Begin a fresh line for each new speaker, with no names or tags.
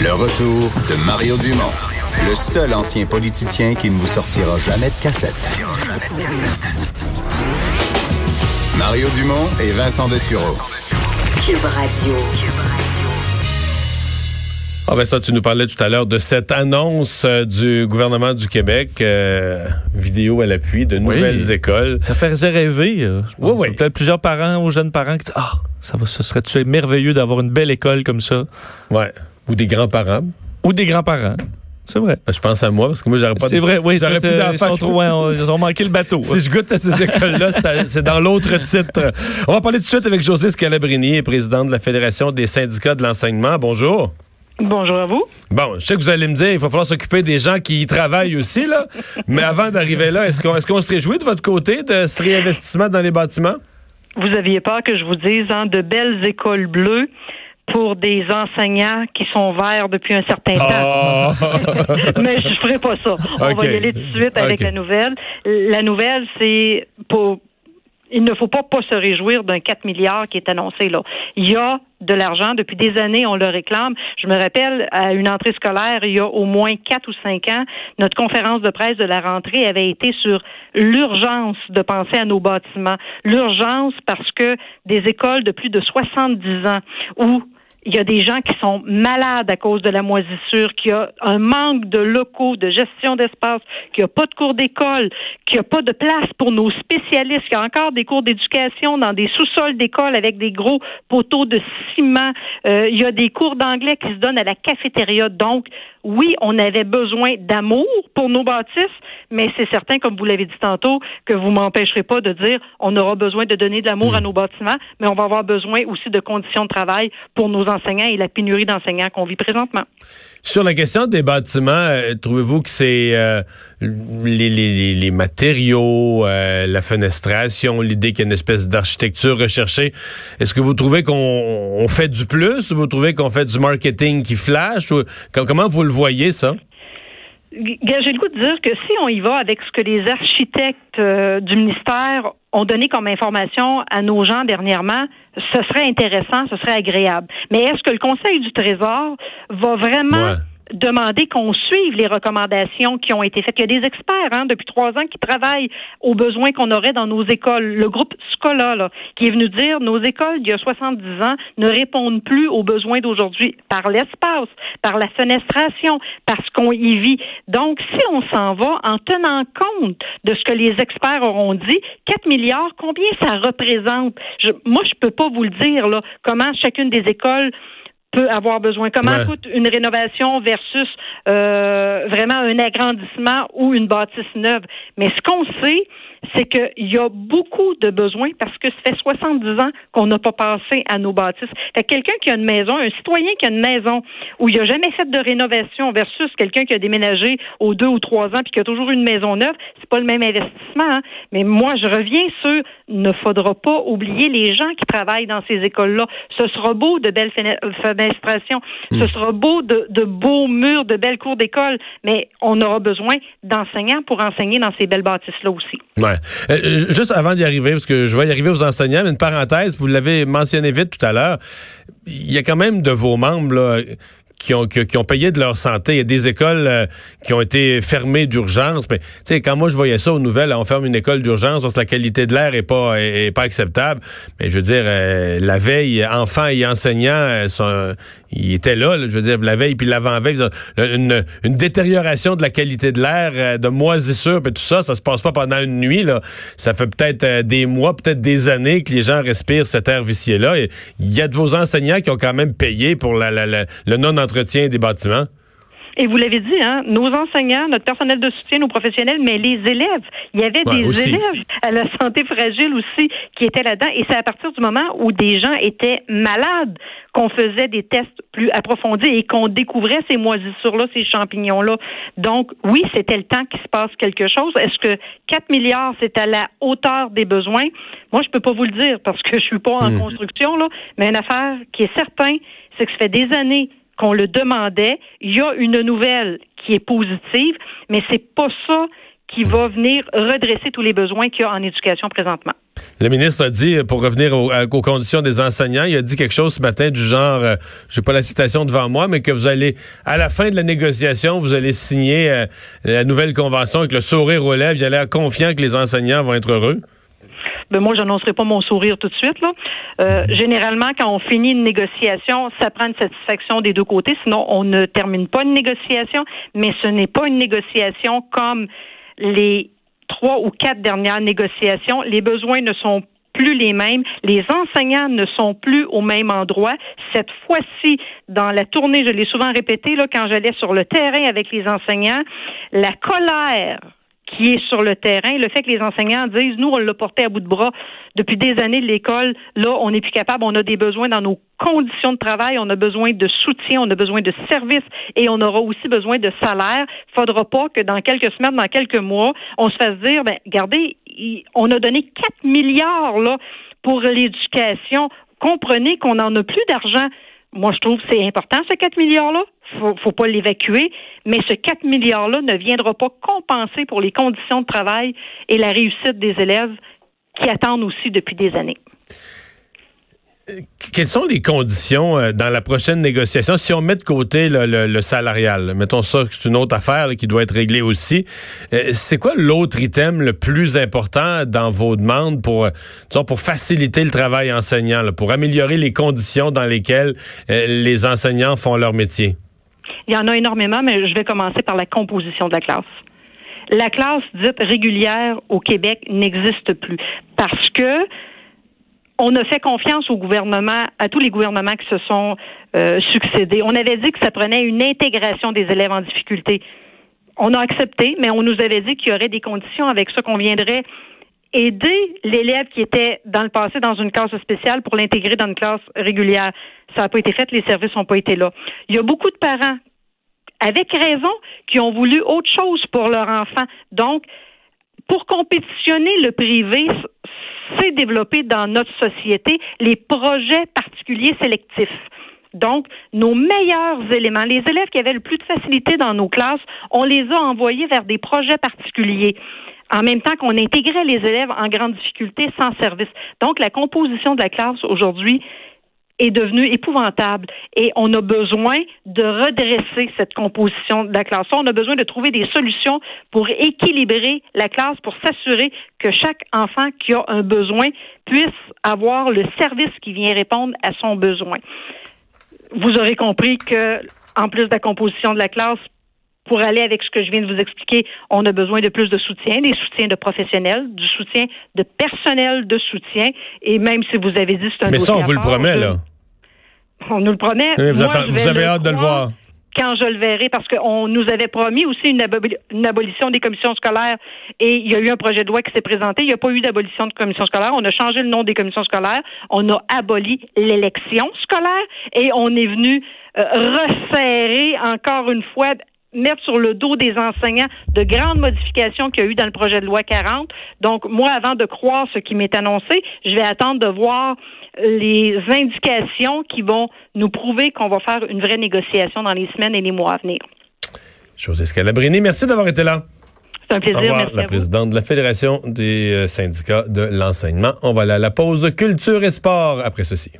Le retour de Mario Dumont, le seul ancien politicien qui ne vous sortira jamais de cassette. Mario Dumont et Vincent Dessureau.
Cube Radio.
Ah ben ça, tu nous parlais tout à l'heure de cette annonce euh, du gouvernement du Québec, euh, vidéo à l'appui, de nouvelles écoles.
Ça fait rêver. euh, je
Oui,
pense.
oui.
Plusieurs parents aux jeunes parents qui disent Ah, ça va, ce serait merveilleux d'avoir une belle école comme ça?
Ouais. Ou des grands-parents.
Ou des grands-parents. C'est vrai.
Je pense à moi, parce que moi, j'aurais pas
C'est
de-
vrai, oui.
J'aurais plus d'enfants.
Ils, sont trop- ouais, on- ils ont manqué le bateau.
Si je goûte à ces écoles-là, c'est dans l'autre titre. On va parler tout de suite avec José Scalabrini, président de la Fédération des syndicats de l'enseignement. Bonjour.
Bonjour à vous.
Bon, je sais que vous allez me dire, il va falloir s'occuper des gens qui y travaillent aussi, là. Mais avant d'arriver là, est-ce qu'on est qu'on se réjouit de votre côté de ce réinvestissement dans les bâtiments?
Vous aviez peur que je vous dise hein, de belles écoles bleues pour des enseignants qui sont verts depuis un certain temps.
Oh!
Mais je ferai pas ça. On va y aller tout de suite avec la nouvelle. La nouvelle, c'est pour il ne faut pas pas se réjouir d'un 4 milliards qui est annoncé là. Il y a de l'argent depuis des années, on le réclame. Je me rappelle à une entrée scolaire, il y a au moins quatre ou cinq ans, notre conférence de presse de la rentrée avait été sur l'urgence de penser à nos bâtiments. L'urgence parce que des écoles de plus de 70 ans où il y a des gens qui sont malades à cause de la moisissure, qu'il y a un manque de locaux, de gestion d'espace, qu'il n'y a pas de cours d'école, qu'il n'y a pas de place pour nos spécialistes, qu'il y a encore des cours d'éducation dans des sous-sols d'école avec des gros poteaux de ciment. Euh, il y a des cours d'anglais qui se donnent à la cafétéria. Donc, oui, on avait besoin d'amour pour nos bâtisses, mais c'est certain, comme vous l'avez dit tantôt, que vous m'empêcherez pas de dire on aura besoin de donner de l'amour à nos bâtiments, mais on va avoir besoin aussi de conditions de travail pour nos enseignants et la pénurie d'enseignants qu'on vit présentement.
Sur la question des bâtiments, euh, trouvez-vous que c'est euh, les, les- les- les matériaux, euh, la fenestration, l'idée qu'il y a une espèce d'architecture recherchée, est-ce que vous trouvez qu'on on fait du plus ou vous trouvez qu'on fait du marketing qui flash? Ou, com- comment vous le voyez, ça?
J'ai le goût de dire que si on y va avec ce que les architectes euh, du ministère ont donné comme information à nos gens dernièrement, ce serait intéressant, ce serait agréable. Mais est-ce que le Conseil du Trésor va vraiment
Ouais.
Demander qu'on suive les recommandations qui ont été faites? Il y a des experts hein, depuis trois ans qui travaillent aux besoins qu'on aurait dans nos écoles. Le groupe Scola, là, qui est venu dire nos écoles d'il y a 70 ans ne répondent plus aux besoins d'aujourd'hui par l'espace, par la fenestration, parce qu'on y vit. Donc, si on s'en va en tenant compte de ce que les experts auront dit, 4 milliards, combien ça représente? Je, moi, je peux pas vous le dire, là, comment chacune des écoles peut avoir besoin. Comment
Ouais.
coûte une rénovation versus euh, vraiment un agrandissement ou une bâtisse neuve? Mais ce qu'on sait, c'est qu'il y a beaucoup de besoins parce que ça fait 70 ans qu'on n'a pas passé à nos bâtisses. Fait que quelqu'un qui a une maison, un citoyen qui a une maison où il n'a jamais fait de rénovation versus quelqu'un qui a déménagé aux deux ou trois ans puis qui a toujours une maison neuve, c'est pas le même investissement. hein. Mais moi, je reviens sur ne faudra pas oublier les gens qui travaillent dans ces écoles-là. Ce sera beau de belles fene- fenestrations, ce sera beau de, de beaux murs, de belles cours d'école, mais on aura besoin d'enseignants pour enseigner dans ces belles bâtisses-là aussi.
Ouais. Euh, juste avant d'y arriver, parce que je vais y arriver aux enseignants, mais une parenthèse, vous l'avez mentionné vite tout à l'heure, il y a quand même de vos membres qui ont, payé de leur santé. Il y a des écoles euh, qui ont été fermées d'urgence. Mais tu sais, quand moi je voyais ça aux nouvelles, on ferme une école d'urgence parce que la qualité de l'air est pas acceptable. Mais je veux dire, euh, la veille, enfants et enseignants, euh, sont, ils étaient là, là, Je veux dire, la veille puis l'avant-veille, une, détérioration de la qualité de l'air, euh, de moisissure, puis tout ça, ça se passe pas pendant une nuit. Là. Ça fait peut-être euh, des mois, peut-être des années que les gens respirent cet air vicié-là. Et Il y a de vos enseignants qui ont quand même payé pour le non-entretien des bâtiments.
Et vous l'avez dit, hein, nos enseignants, notre personnel de soutien, nos professionnels, mais les élèves. Il y avait
Ouais,
des
aussi.
élèves à la santé fragile aussi qui étaient là-dedans. Et c'est à partir du moment où des gens étaient malades qu'on faisait des tests plus approfondis et qu'on découvrait ces moisissures-là, ces champignons-là. Donc, oui, c'était le temps qu'il se passe quelque chose. Est-ce que 4 milliards, c'est à la hauteur des besoins? Moi, je peux pas vous le dire parce que je suis pas en construction, là. Mais une affaire qui est certain, c'est que ça fait des années qu'on le demandait. Il y a une nouvelle qui est positive, mais c'est pas ça qui va venir redresser tous les besoins qu'il y a en éducation présentement.
Le ministre a dit, pour revenir aux, conditions des enseignants, il a dit quelque chose ce matin du genre, euh, j'ai pas la citation devant moi, mais que vous allez, à la fin de la négociation, vous allez signer euh, la nouvelle convention avec le sourire aux lèvres. Il a l'air confiant que les enseignants vont être heureux.
Ben moi, j'annoncerai pas mon sourire tout de suite. Là. Euh, généralement, quand on finit une négociation, ça prend une satisfaction des deux côtés. Sinon, on ne termine pas une négociation. Mais ce n'est pas une négociation comme les trois ou quatre dernières négociations. Les besoins ne sont plus les mêmes. Les enseignants ne sont plus au même endroit. Cette fois-ci, dans la tournée, je l'ai souvent répété, là, quand j'allais sur le terrain avec les enseignants, la colère qui est sur le terrain. Le fait que les enseignants disent, nous, on l'a porté à bout de bras depuis des années, l'école, là, on n'est plus capable, on a des besoins dans nos conditions de travail, on a besoin de soutien, on a besoin de services et on aura aussi besoin de salaire. Faudra pas que dans quelques semaines, dans quelques mois, on se fasse dire, ben, regardez, on a donné 4 milliards, là, pour l'éducation. Comprenez qu'on n'en a plus d'argent. Moi, je trouve que c'est important, ces 4 milliards-là faut, faut pas l'évacuer, mais ce 4 milliards-là ne viendra pas compenser pour les conditions de travail et la réussite des élèves qui attendent aussi depuis des années.
Quelles sont les conditions euh, dans la prochaine négociation? Si on met de côté le, salarial, mettons ça, c'est une autre affaire qui doit être réglée aussi. Euh, c'est quoi l'autre item le plus important dans vos demandes pour, euh, pour faciliter le travail enseignant, pour améliorer les conditions dans lesquelles les enseignants font leur métier?
Il y en a énormément, mais je vais commencer par la composition de la classe. La classe dite régulière au Québec n'existe plus parce que on a fait confiance au gouvernement, à tous les gouvernements qui se sont euh, succédés. On avait dit que ça prenait une intégration des élèves en difficulté. On a accepté, mais on nous avait dit qu'il y aurait des conditions avec ça qu'on viendrait aider l'élève qui était dans le passé dans une classe spéciale pour l'intégrer dans une classe régulière. Ça n'a pas été fait, les services n'ont pas été là. Il y a beaucoup de parents avec raison, qui ont voulu autre chose pour leur enfant. Donc, pour compétitionner le privé, c'est développer dans notre société les projets particuliers sélectifs. Donc, nos meilleurs éléments, les élèves qui avaient le plus de facilité dans nos classes, on les a envoyés vers des projets particuliers en même temps qu'on intégrait les élèves en grande difficulté sans service. Donc, la composition de la classe aujourd'hui, est devenu épouvantable et on a besoin de redresser cette composition de la classe. On a besoin de trouver des solutions pour équilibrer la classe, pour s'assurer que chaque enfant qui a un besoin puisse avoir le service qui vient répondre à son besoin. Vous aurez compris que, en plus de la composition de la classe, pour aller avec ce que je viens de vous expliquer, on a besoin de plus de soutien, des soutiens de professionnels, du soutien de personnel de soutien. Et même si vous avez dit c'est un
Mais ça, on vous le promet, là.
On nous le promet.
vous, avez hâte de le voir
quand je le verrai, parce qu'on nous avait promis aussi une, abolition des commissions scolaires et il y a eu un projet de loi qui s'est présenté. Il n'y a pas eu d'abolition de commissions scolaires. On a changé le nom des commissions scolaires. On a aboli l'élection scolaire et on est venu euh, resserrer encore une fois mettre sur le dos des enseignants de grandes modifications qu'il y a eu dans le projet de loi 40. Donc, moi, avant de croire ce qui m'est annoncé, je vais attendre de voir les indications qui vont nous prouver qu'on va faire une vraie négociation dans les semaines et les mois à venir.
José Scalabrini, merci d'avoir été là.
C'est un plaisir. Au
revoir, la présidente de la Fédération des euh, syndicats de l'enseignement. On va aller à la pause culture et sport après ceci.